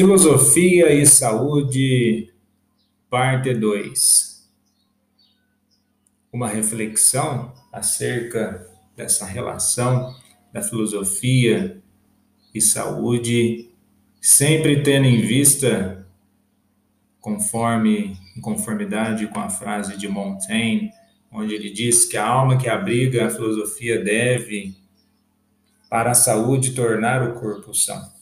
Filosofia e Saúde, parte 2. Uma reflexão acerca dessa relação da filosofia e saúde, sempre tendo em vista, conforme em conformidade com a frase de Montaigne, onde ele diz que a alma que abriga a filosofia deve, para a saúde, tornar o corpo são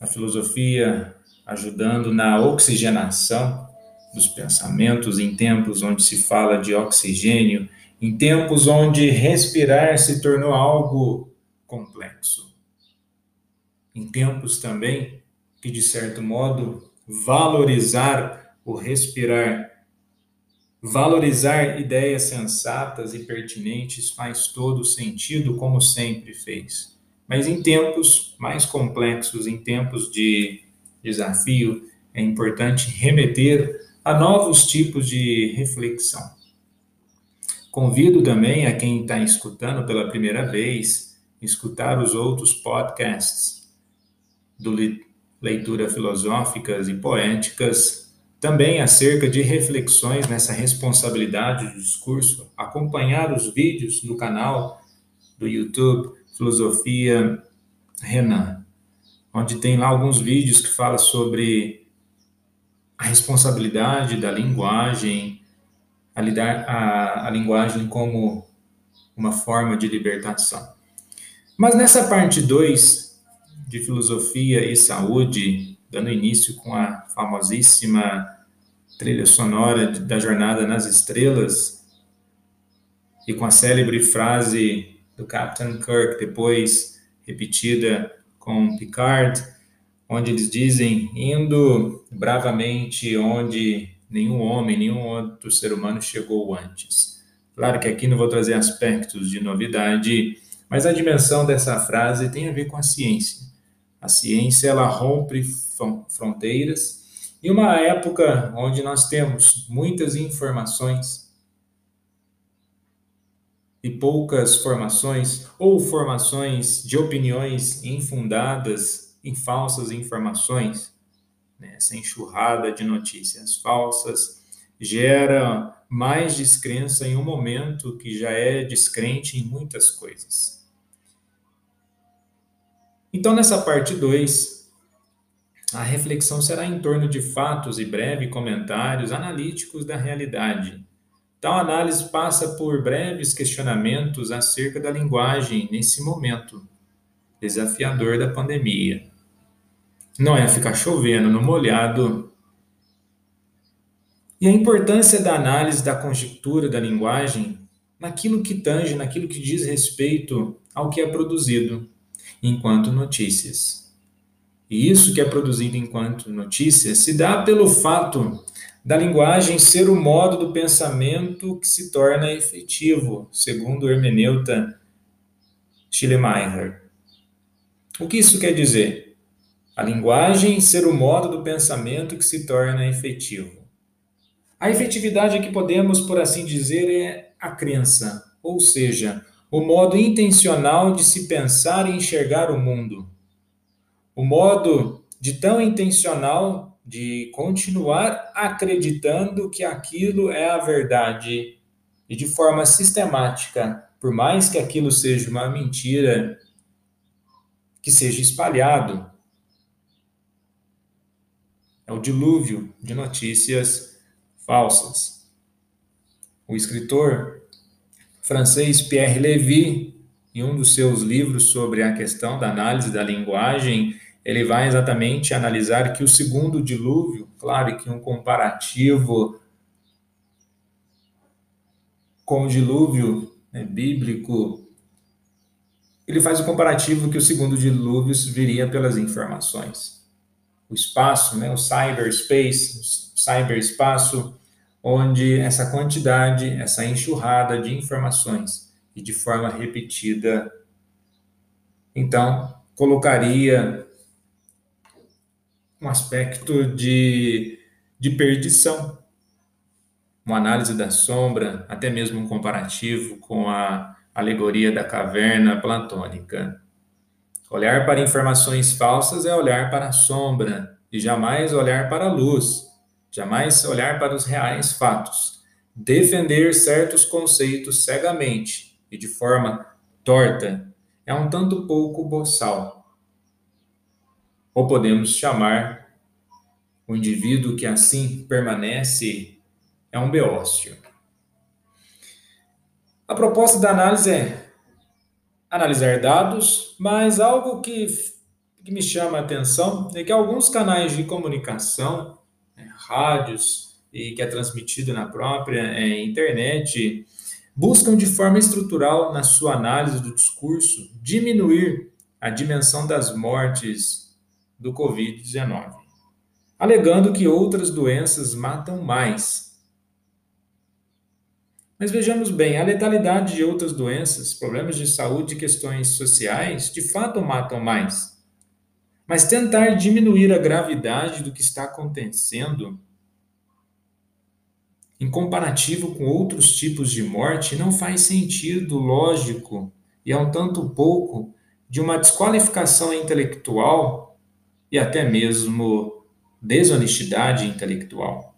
a filosofia ajudando na oxigenação dos pensamentos em tempos onde se fala de oxigênio, em tempos onde respirar se tornou algo complexo. Em tempos também que, de certo modo, valorizar o respirar, valorizar ideias sensatas e pertinentes faz todo sentido, como sempre fez. Mas em tempos mais complexos, em tempos de desafio, é importante remeter a novos tipos de reflexão. Convido também a quem está escutando pela primeira vez, escutar os outros podcasts do Leitura Filosóficas e Poéticas, também acerca de reflexões nessa responsabilidade do discurso, acompanhar os vídeos no canal do YouTube Filosofia Renan, onde tem lá alguns vídeos que fala sobre a responsabilidade da linguagem, a, lidar, a, a linguagem como uma forma de libertação. Mas nessa parte 2 de filosofia e saúde, dando início com a famosíssima trilha sonora da Jornada nas Estrelas, e com a célebre frase do Captain Kirk, depois repetida com Picard, onde eles dizem indo bravamente onde nenhum homem, nenhum outro ser humano chegou antes. Claro que aqui não vou trazer aspectos de novidade, mas a dimensão dessa frase tem a ver com a ciência. A ciência ela rompe fronteiras e uma época onde nós temos muitas informações e poucas formações ou formações de opiniões infundadas em falsas informações, né? essa enxurrada de notícias falsas gera mais descrença em um momento que já é descrente em muitas coisas. Então, nessa parte 2, a reflexão será em torno de fatos e breves comentários analíticos da realidade Tal análise passa por breves questionamentos acerca da linguagem nesse momento desafiador da pandemia. Não é ficar chovendo no molhado. E a importância da análise da conjectura da linguagem naquilo que tange, naquilo que diz respeito ao que é produzido enquanto notícias. E isso que é produzido enquanto notícias se dá pelo fato da linguagem ser o modo do pensamento que se torna efetivo, segundo o hermeneuta Schleiermacher. O que isso quer dizer? A linguagem ser o modo do pensamento que se torna efetivo. A efetividade que podemos, por assim dizer, é a crença, ou seja, o modo intencional de se pensar e enxergar o mundo. O modo de tão intencional de continuar acreditando que aquilo é a verdade e de forma sistemática, por mais que aquilo seja uma mentira, que seja espalhado. É o dilúvio de notícias falsas. O escritor francês Pierre Lévy, em um dos seus livros sobre a questão da análise da linguagem, ele vai exatamente analisar que o segundo dilúvio, claro que um comparativo com o dilúvio né, bíblico, ele faz o comparativo que o segundo dilúvio viria pelas informações. O espaço, né, o cyberspace, o cyberespaço, onde essa quantidade, essa enxurrada de informações e de forma repetida, então, colocaria um aspecto de, de perdição. Uma análise da sombra, até mesmo um comparativo com a alegoria da caverna platônica. Olhar para informações falsas é olhar para a sombra e jamais olhar para a luz, jamais olhar para os reais fatos. Defender certos conceitos cegamente e de forma torta é um tanto pouco boçal. Ou podemos chamar o indivíduo que assim permanece é um beócio. A proposta da análise é analisar dados, mas algo que, que me chama a atenção é que alguns canais de comunicação, né, rádios, e que é transmitido na própria é, internet, buscam de forma estrutural, na sua análise do discurso, diminuir a dimensão das mortes do Covid-19, alegando que outras doenças matam mais. Mas vejamos bem, a letalidade de outras doenças, problemas de saúde e questões sociais, de fato matam mais. Mas tentar diminuir a gravidade do que está acontecendo em comparativo com outros tipos de morte, não faz sentido lógico e é um tanto pouco de uma desqualificação intelectual e até mesmo desonestidade intelectual.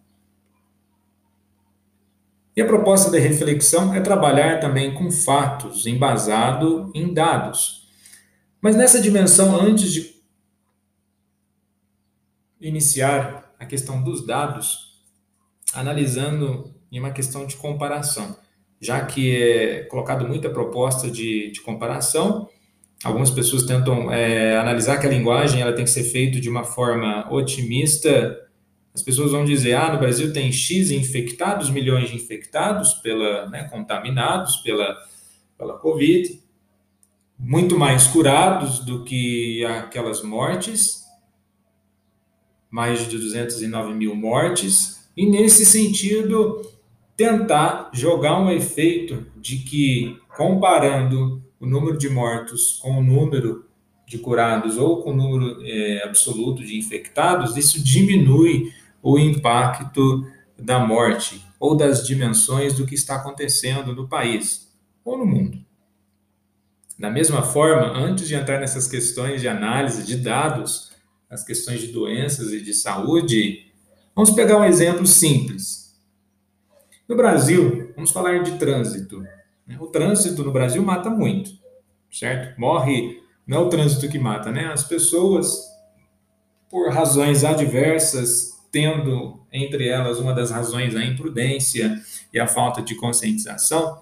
E a proposta da reflexão é trabalhar também com fatos, embasado em dados. Mas nessa dimensão, antes de iniciar a questão dos dados, analisando em uma questão de comparação, já que é colocado muita proposta de, de comparação, algumas pessoas tentam é, analisar que a linguagem ela tem que ser feita de uma forma otimista. As pessoas vão dizer, ah, no Brasil tem X infectados, milhões de infectados, pela, né, contaminados pela, pela Covid, muito mais curados do que aquelas mortes, mais de 209 mil mortes, e, nesse sentido, tentar jogar um efeito de que, comparando o número de mortos com o número de curados ou com o número é, absoluto de infectados, isso diminui o impacto da morte ou das dimensões do que está acontecendo no país ou no mundo. Da mesma forma, antes de entrar nessas questões de análise de dados, as questões de doenças e de saúde, Vamos pegar um exemplo simples. No Brasil, vamos falar de trânsito. Né? O trânsito no Brasil mata muito, certo? Morre, não é o trânsito que mata, né? As pessoas, por razões adversas, tendo entre elas uma das razões a imprudência e a falta de conscientização,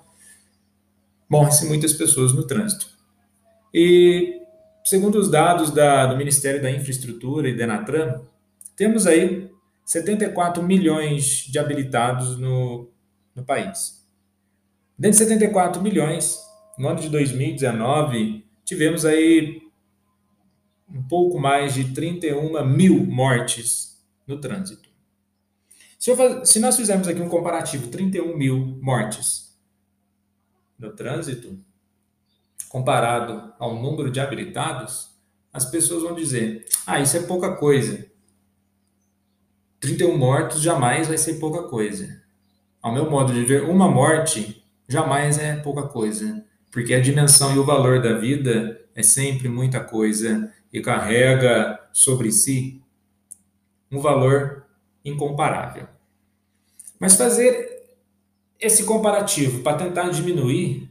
morrem-se muitas pessoas no trânsito. E, segundo os dados da, do Ministério da Infraestrutura e da Denatran, temos aí 74 milhões de habilitados no, no país. Dentro de 74 milhões, no ano de 2019, tivemos aí um pouco mais de 31 mil mortes no trânsito. Se, eu, se nós fizermos aqui um comparativo, 31 mil mortes no trânsito, comparado ao número de habilitados, as pessoas vão dizer: ah, isso é pouca coisa. 31 mortos jamais vai ser pouca coisa. Ao meu modo de ver, uma morte jamais é pouca coisa, porque a dimensão e o valor da vida é sempre muita coisa e carrega sobre si um valor incomparável. Mas fazer esse comparativo para tentar diminuir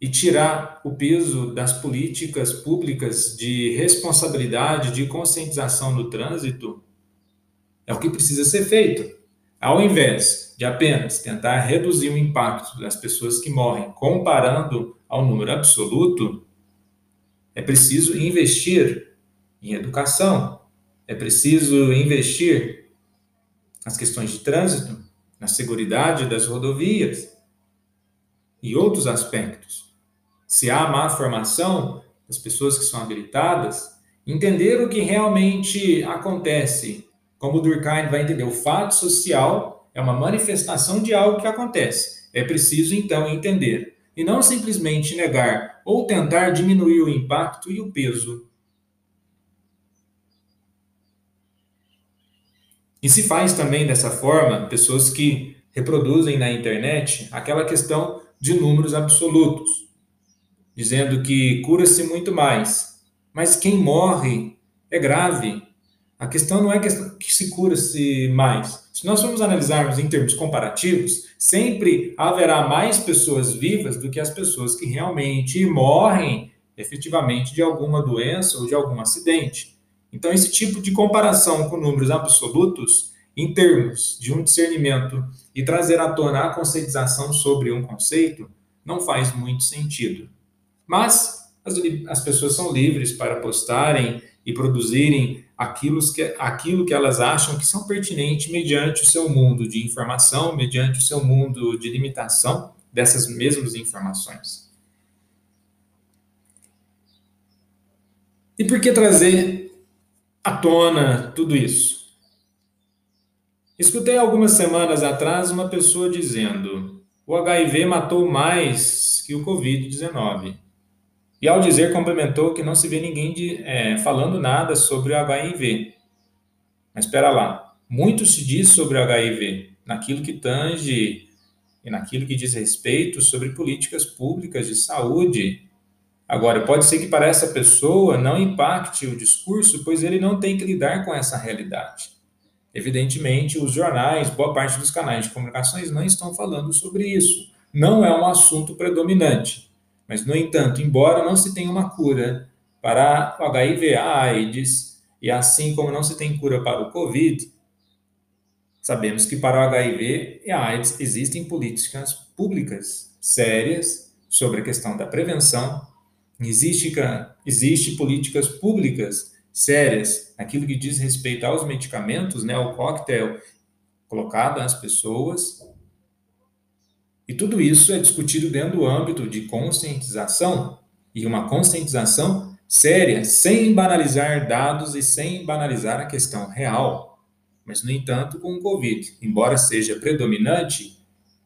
e tirar o peso das políticas públicas de responsabilidade, de conscientização no trânsito, é o que precisa ser feito. Ao invés de apenas tentar reduzir o impacto das pessoas que morrem comparando ao número absoluto, é preciso investir em educação, é preciso investir nas questões de trânsito, na segurança das rodovias e outros aspectos. Se há má formação das pessoas que são habilitadas, entender o que realmente acontece como Durkheim vai entender, o fato social é uma manifestação de algo que acontece. É preciso, então, entender. E não simplesmente negar ou tentar diminuir o impacto e o peso. E se faz também dessa forma, pessoas que reproduzem na internet aquela questão de números absolutos. dizendo que cura-se muito mais. Mas quem morre é grave. A questão não é que se cura-se mais. Se nós formos analisarmos em termos comparativos, sempre haverá mais pessoas vivas do que as pessoas que realmente morrem efetivamente de alguma doença ou de algum acidente. Então, esse tipo de comparação com números absolutos, em termos de um discernimento e trazer à tona a conscientização sobre um conceito, não faz muito sentido. Mas as, as pessoas são livres para postarem e produzirem aquilo que, aquilo que elas acham que são pertinentes mediante o seu mundo de informação, mediante o seu mundo de limitação dessas mesmas informações. E por que trazer à tona tudo isso? Escutei algumas semanas atrás uma pessoa dizendo: o HIV matou mais que o Covid-19. E ao dizer, complementou que não se vê ninguém de, é, falando nada sobre o HIV. Mas espera lá, muito se diz sobre o HIV, naquilo que tange e naquilo que diz respeito sobre políticas públicas de saúde. Agora, pode ser que para essa pessoa não impacte o discurso, pois ele não tem que lidar com essa realidade. Evidentemente, os jornais, boa parte dos canais de comunicações não estão falando sobre isso. Não é um assunto predominante. Mas, no entanto, embora não se tenha uma cura para o HIV, a AIDS, e assim como não se tem cura para o Covid, sabemos que para o HIV e a AIDS existem políticas públicas sérias sobre a questão da prevenção, existe, existe políticas públicas sérias, aquilo que diz respeito aos medicamentos, né, o coquetel colocado às pessoas, e tudo isso é discutido dentro do âmbito de conscientização e uma conscientização séria, sem banalizar dados e sem banalizar a questão real. Mas, no entanto, com o Covid, embora seja predominante,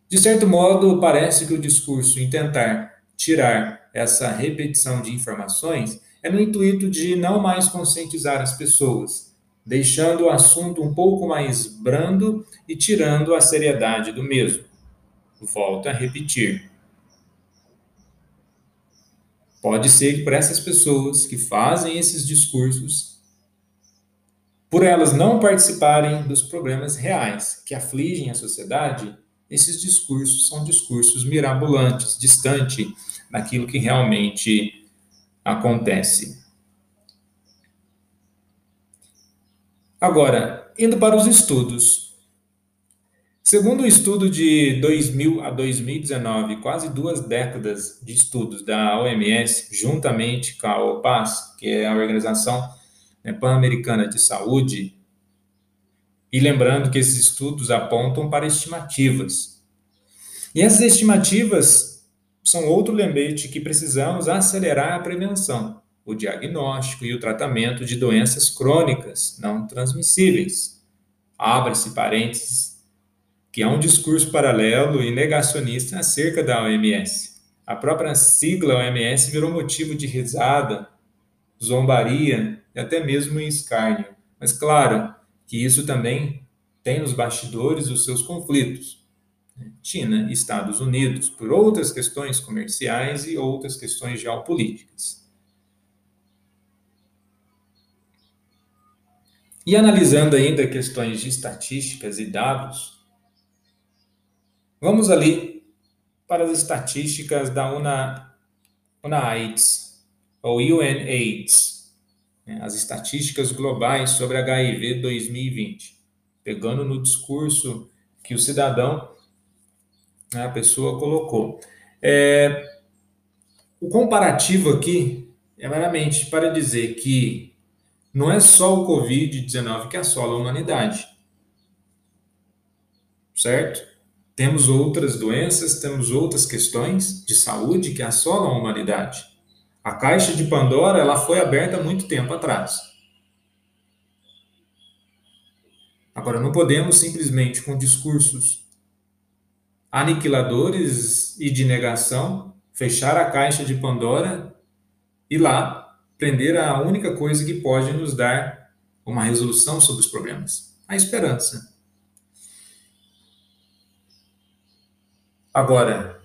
de certo modo, parece que o discurso em tentar tirar essa repetição de informações é no intuito de não mais conscientizar as pessoas, deixando o assunto um pouco mais brando e tirando a seriedade do mesmo. Volto a repetir. Pode ser que para essas pessoas que fazem esses discursos, por elas não participarem dos problemas reais que afligem a sociedade, esses discursos são discursos mirabolantes, distante daquilo que realmente acontece. Agora, indo para os estudos, Segundo o estudo de 2000 a 2019, quase duas décadas de estudos da OMS, juntamente com a OPAS, que é a Organização né, Pan-Americana de Saúde, e lembrando que esses estudos apontam para estimativas. E essas estimativas são outro lembrete que precisamos acelerar a prevenção, o diagnóstico e o tratamento de doenças crônicas não transmissíveis. Abre-se parênteses que é um discurso paralelo e negacionista acerca da OMS. A própria sigla OMS virou motivo de risada, zombaria e até mesmo escárnio. Mas claro que isso também tem nos bastidores os seus conflitos. China e Estados Unidos, por outras questões comerciais e outras questões geopolíticas. E analisando ainda questões de estatísticas e dados, Vamos ali para as estatísticas da UNA, UNAIDS, ou UNAIDS, né, as estatísticas globais sobre HIV 2020, pegando no discurso que o cidadão, né, a pessoa colocou. É, o comparativo aqui é meramente para dizer que não é só o Covid-19 que assola a humanidade, certo? Temos outras doenças, temos outras questões de saúde que assolam a humanidade. A caixa de Pandora ela foi aberta há muito tempo atrás. Agora, não podemos simplesmente, com discursos aniquiladores e de negação, fechar a caixa de Pandora e lá prender a única coisa que pode nos dar uma resolução sobre os problemas: a esperança. Agora,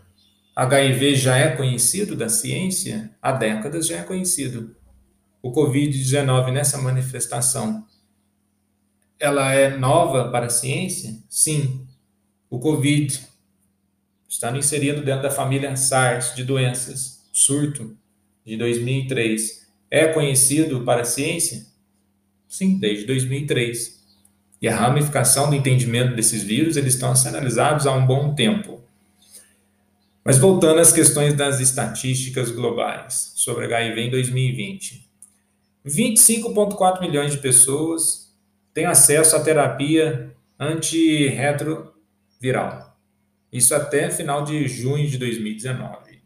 HIV já é conhecido da ciência? Há décadas já é conhecido. O Covid-19 nessa manifestação, ela é nova para a ciência? Sim. O Covid está inserido dentro da família SARS de doenças, surto de 2003. É conhecido para a ciência? Sim, desde 2003. E a ramificação do entendimento desses vírus, eles estão sendo analisados há um bom tempo. Mas voltando às questões das estatísticas globais sobre HIV em 2020. 25,4 milhões de pessoas têm acesso à terapia antirretroviral. Isso até final de junho de 2019.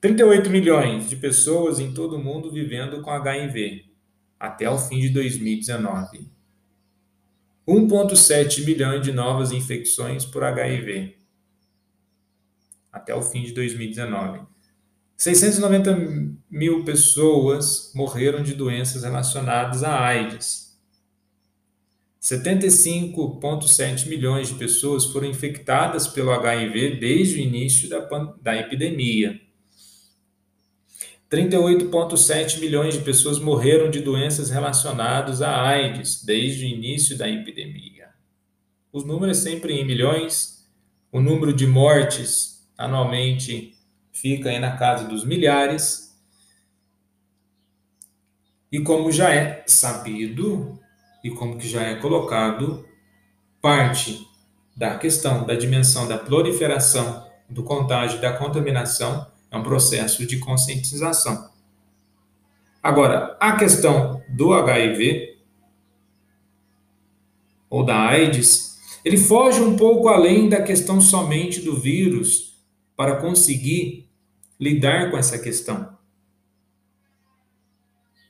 38 milhões de pessoas em todo o mundo vivendo com HIV até o fim de 2019. 1,7 milhões de novas infecções por HIV até o fim de 2019. 690 mil pessoas morreram de doenças relacionadas à AIDS. 75,7 milhões de pessoas foram infectadas pelo HIV desde o início da, da epidemia. 38,7 milhões de pessoas morreram de doenças relacionadas à AIDS desde o início da epidemia. Os números sempre em milhões, o número de mortes anualmente fica aí na casa dos milhares. E como já é sabido e como que já é colocado, parte da questão da dimensão da proliferação, do contágio, da contaminação é um processo de conscientização. Agora, a questão do HIV ou da AIDS, ele foge um pouco além da questão somente do vírus para conseguir lidar com essa questão.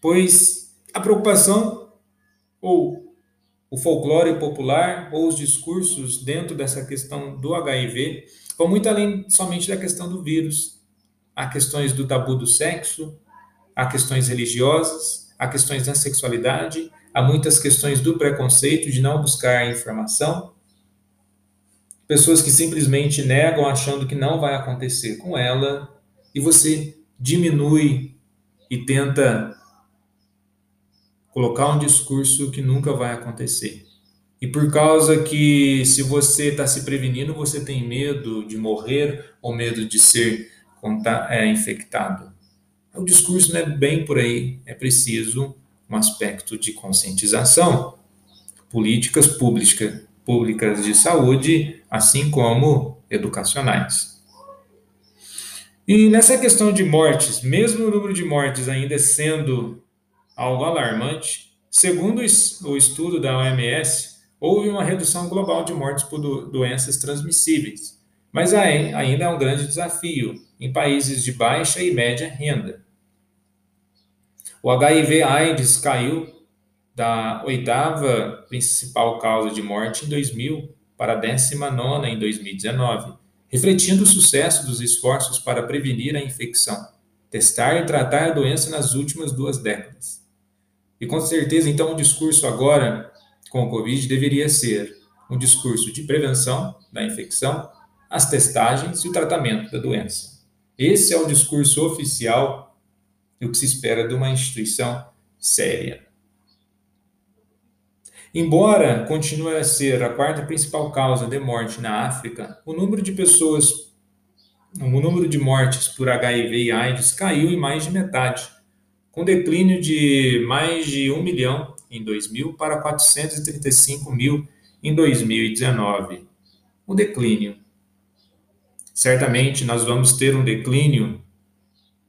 Pois a preocupação ou o folclore popular ou os discursos dentro dessa questão do HIV vão muito além somente da questão do vírus há questões do tabu do sexo, há questões religiosas, há questões da sexualidade, há muitas questões do preconceito, de não buscar informação. Pessoas que simplesmente negam achando que não vai acontecer com ela, e você diminui e tenta colocar um discurso que nunca vai acontecer. E por causa que se você está se prevenindo, você tem medo de morrer ou medo de ser é, infectado. O discurso não é bem por aí, é preciso um aspecto de conscientização, políticas públicas, públicas de saúde, assim como educacionais. E nessa questão de mortes, mesmo o número de mortes ainda sendo algo alarmante, segundo o estudo da OMS, houve uma redução global de mortes por doenças transmissíveis, mas ainda é um grande desafio em países de baixa e média renda. O HIV/AIDS caiu da oitava principal causa de morte em 2000 para a décima nona em 2019, refletindo o sucesso dos esforços para prevenir a infecção, testar e tratar a doença nas últimas duas décadas. E com certeza, então, o discurso agora com o Covid deveria ser um discurso de prevenção da infecção, as testagens e o tratamento da doença. Esse é o discurso oficial do que se espera de uma instituição séria. Embora continue a ser a quarta principal causa de morte na África, o número de pessoas, o número de mortes por HIV e AIDS caiu em mais de metade, com declínio de mais de 1 milhão em 2000 para 435 mil em 2019. O declínio certamente nós vamos ter um declínio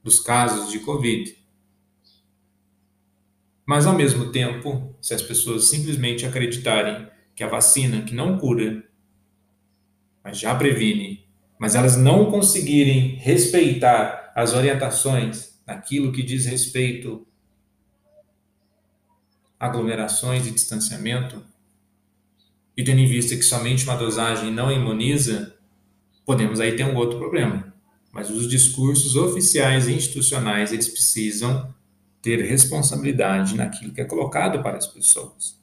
dos casos de Covid. Mas, ao mesmo tempo, se as pessoas simplesmente acreditarem que a vacina, que não cura, mas já previne, mas elas não conseguirem respeitar as orientações naquilo que diz respeito a aglomerações e distanciamento, e tendo em vista que somente uma dosagem não imuniza, podemos aí ter um outro problema. Mas os discursos oficiais e institucionais, eles precisam ter responsabilidade naquilo que é colocado para as pessoas.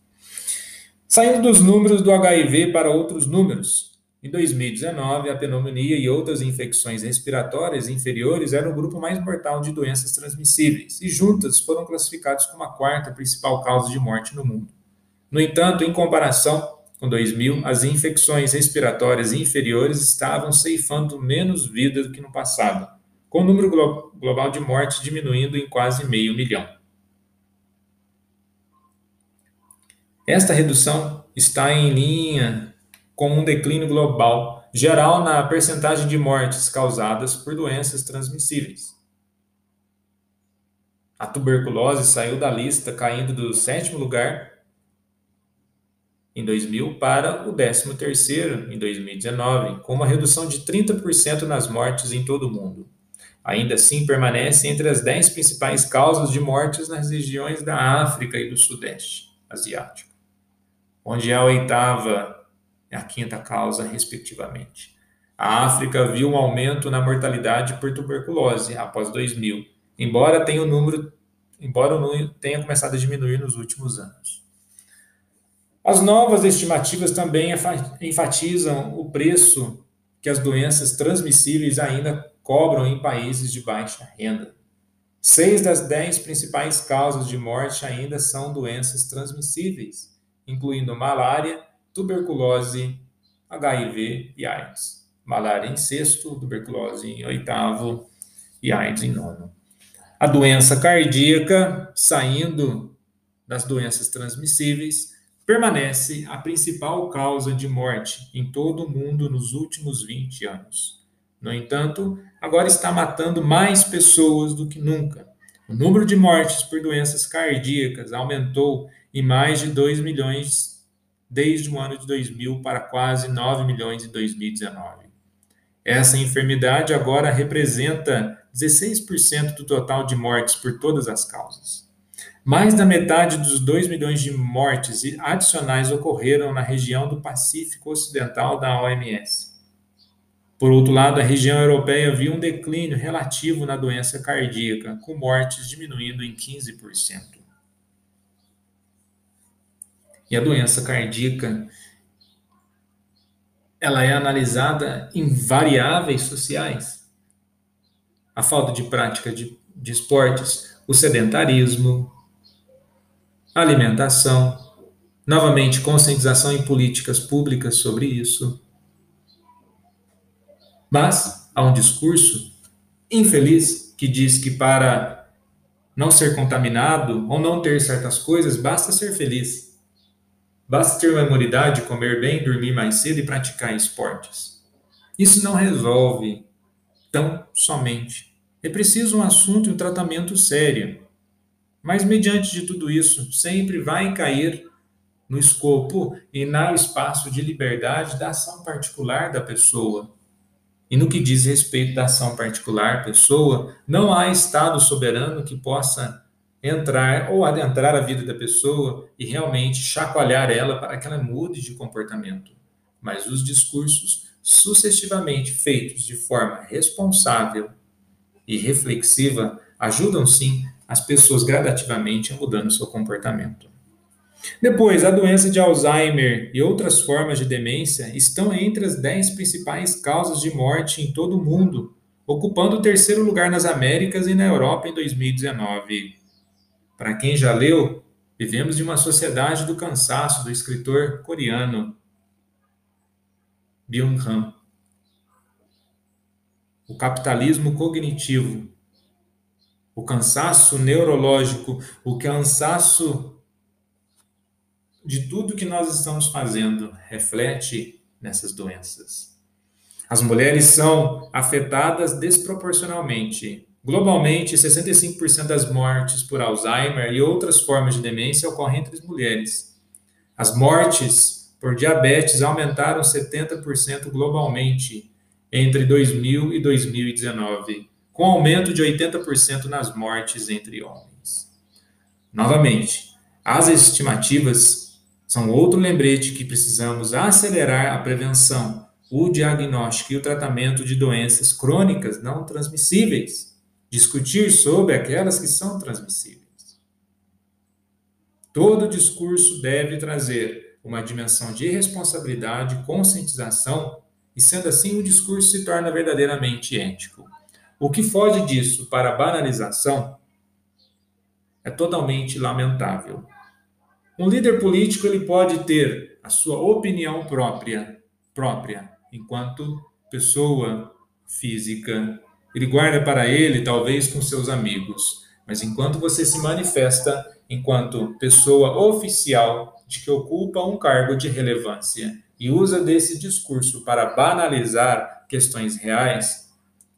Saindo dos números do HIV para outros números. Em 2019, a pneumonia e outras infecções respiratórias inferiores eram o grupo mais mortal de doenças transmissíveis e juntas foram classificados como a quarta principal causa de morte no mundo. No entanto, em comparação com 2000, as infecções respiratórias inferiores estavam ceifando menos vidas do que no passado, com o número glo global de mortes diminuindo em quase meio milhão. Esta redução está em linha com um declínio global geral na percentagem de mortes causadas por doenças transmissíveis. A tuberculose saiu da lista, caindo do sétimo lugar em 2000 para o décimo terceiro em 2019, com uma redução de 30% nas mortes em todo o mundo. Ainda assim, permanece entre as 10 principais causas de mortes nas regiões da África e do Sudeste Asiático, onde é a oitava é a quinta causa, respectivamente. A África viu um aumento na mortalidade por tuberculose após 2000, embora tenha o número, embora o número tenha começado a diminuir nos últimos anos. As novas estimativas também enfatizam o preço que as doenças transmissíveis ainda cobram em países de baixa renda. Seis das dez principais causas de morte ainda são doenças transmissíveis, incluindo malária, tuberculose, HIV e AIDS. Malária em sexto, tuberculose em oitavo e AIDS em nono. A doença cardíaca, saindo das doenças transmissíveis, permanece a principal causa de morte em todo o mundo nos últimos 20 anos. No entanto, agora está matando mais pessoas do que nunca. O número de mortes por doenças cardíacas aumentou em mais de 2 milhões desde o ano de 2000 para quase 9 milhões em 2019. Essa enfermidade agora representa 16% do total de mortes por todas as causas. Mais da metade dos 2 milhões de mortes adicionais ocorreram na região do Pacífico Ocidental da OMS. Por outro lado, a região europeia viu um declínio relativo na doença cardíaca, com mortes diminuindo em 15%. E a doença cardíaca ela é analisada em variáveis sociais. A falta de prática de, de esportes, o sedentarismo, alimentação, novamente conscientização em políticas públicas sobre isso. Mas há um discurso infeliz que diz que para não ser contaminado ou não ter certas coisas, basta ser feliz. Basta ter uma imunidade, comer bem, dormir mais cedo e praticar esportes. Isso não resolve tão somente. É preciso um assunto e um tratamento sério. Mas, mediante de tudo isso, sempre vai cair no escopo e no espaço de liberdade da ação particular da pessoa. E no que diz respeito da ação particular pessoa, não há Estado soberano que possa entrar ou adentrar a vida da pessoa e realmente chacoalhar ela para que ela mude de comportamento. Mas os discursos sucessivamente feitos de forma responsável e reflexiva ajudam sim as pessoas gradativamente a mudando seu comportamento. Depois, a doença de Alzheimer e outras formas de demência estão entre as 10 principais causas de morte em todo o mundo, ocupando o terceiro lugar nas Américas e na Europa em 2019. Para quem já leu, vivemos em uma sociedade do cansaço do escritor coreano Byung-han. O capitalismo cognitivo, o cansaço neurológico, o cansaço de tudo que nós estamos fazendo reflete nessas doenças. As mulheres são afetadas desproporcionalmente Globalmente, 65% das mortes por Alzheimer e outras formas de demência ocorrem entre as mulheres. As mortes por diabetes aumentaram 70% globalmente entre 2000 e 2019, com aumento de 80% nas mortes entre homens. Novamente, as estimativas são outro lembrete que precisamos acelerar a prevenção, o diagnóstico e o tratamento de doenças crônicas não transmissíveis discutir sobre aquelas que são transmissíveis. Todo discurso deve trazer uma dimensão de responsabilidade, conscientização E sendo assim, o discurso se torna verdadeiramente ético. O que foge disso para a banalização é totalmente lamentável. Um líder político ele pode ter a sua opinião própria, própria, enquanto pessoa física. Ele guarda para ele, talvez com seus amigos. Mas enquanto você se manifesta enquanto pessoa oficial de que ocupa um cargo de relevância e usa desse discurso para banalizar questões reais,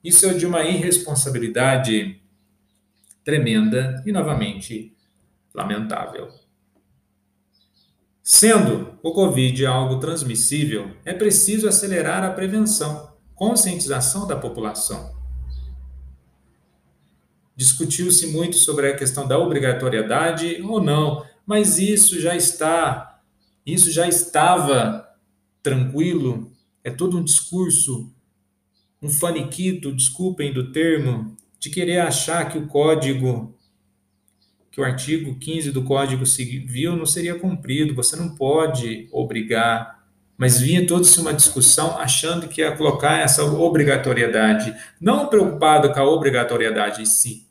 isso é de uma irresponsabilidade tremenda e, novamente, lamentável. Sendo o Covid algo transmissível, é preciso acelerar a prevenção, conscientização da população. Discutiu-se muito sobre a questão da obrigatoriedade ou não, mas isso já está, isso já estava tranquilo, é todo um discurso, um faniquito, desculpem do termo, de querer achar que o código, que o artigo 15 do Código Civil não seria cumprido, você não pode obrigar, mas vinha toda uma discussão achando que ia colocar essa obrigatoriedade, não preocupado com a obrigatoriedade em si,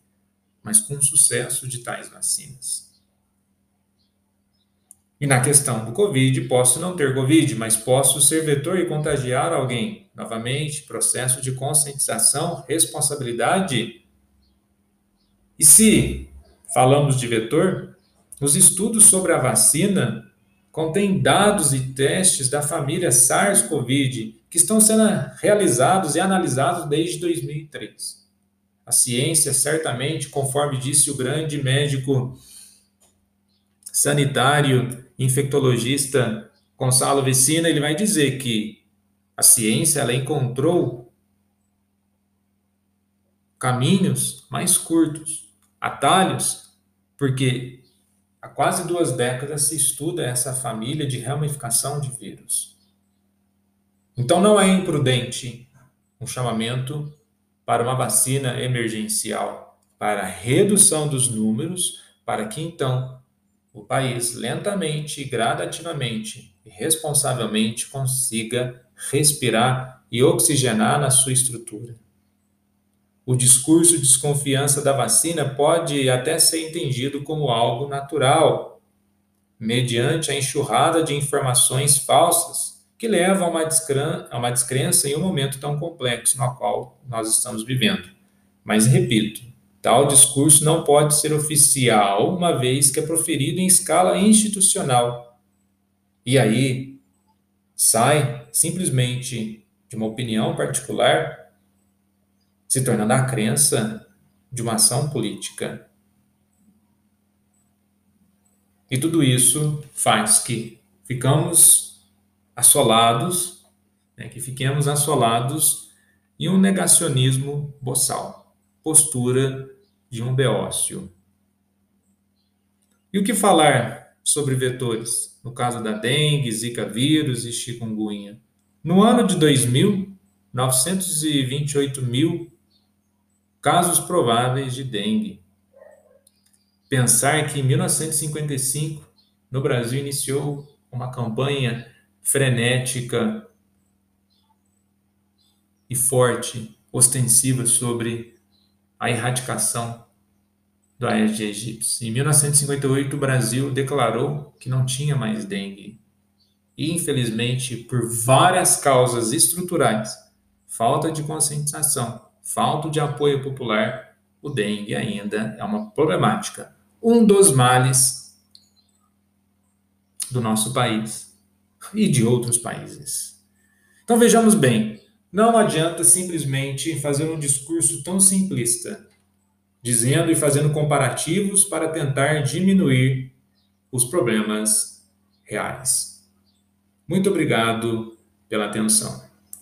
mas com o sucesso de tais vacinas. E na questão do Covid, posso não ter Covid, mas posso ser vetor e contagiar alguém. Novamente, processo de conscientização, responsabilidade. E se falamos de vetor, os estudos sobre a vacina contêm dados e testes da família SARS-CoV que estão sendo realizados e analisados desde 2003. A ciência, certamente, conforme disse o grande médico sanitário infectologista Gonçalo Vicina, ele vai dizer que a ciência ela encontrou caminhos mais curtos, atalhos, porque há quase duas décadas se estuda essa família de ramificação de vírus. Então não é imprudente um chamamento para uma vacina emergencial para redução dos números, para que então o país lentamente, gradativamente e responsavelmente consiga respirar e oxigenar na sua estrutura. O discurso de desconfiança da vacina pode até ser entendido como algo natural, mediante a enxurrada de informações falsas que levam a uma, a uma descrença em um momento tão complexo no qual nós estamos vivendo. Mas, repito, Tal discurso não pode ser oficial, uma vez que é proferido em escala institucional. E aí sai simplesmente de uma opinião particular, se tornando a crença de uma ação política. E tudo isso faz que ficamos assolados, né, que fiquemos assolados em um negacionismo boçal postura de um beócio. E o que falar sobre vetores? No caso da dengue, zika vírus e chikungunya. No ano de 2000, 928 mil casos prováveis de dengue. Pensar que em 1955, no Brasil, iniciou uma campanha frenética e forte, ostensiva sobre a erradicação do Aedes aegypti. Em 1958, o Brasil declarou que não tinha mais dengue. E, infelizmente, por várias causas estruturais, falta de conscientização, falta de apoio popular, o dengue ainda é uma problemática. Um dos males do nosso país e de outros países. Então vejamos bem, não adianta simplesmente fazer um discurso tão simplista, dizendo e fazendo comparativos para tentar diminuir os problemas reais. Muito obrigado pela atenção.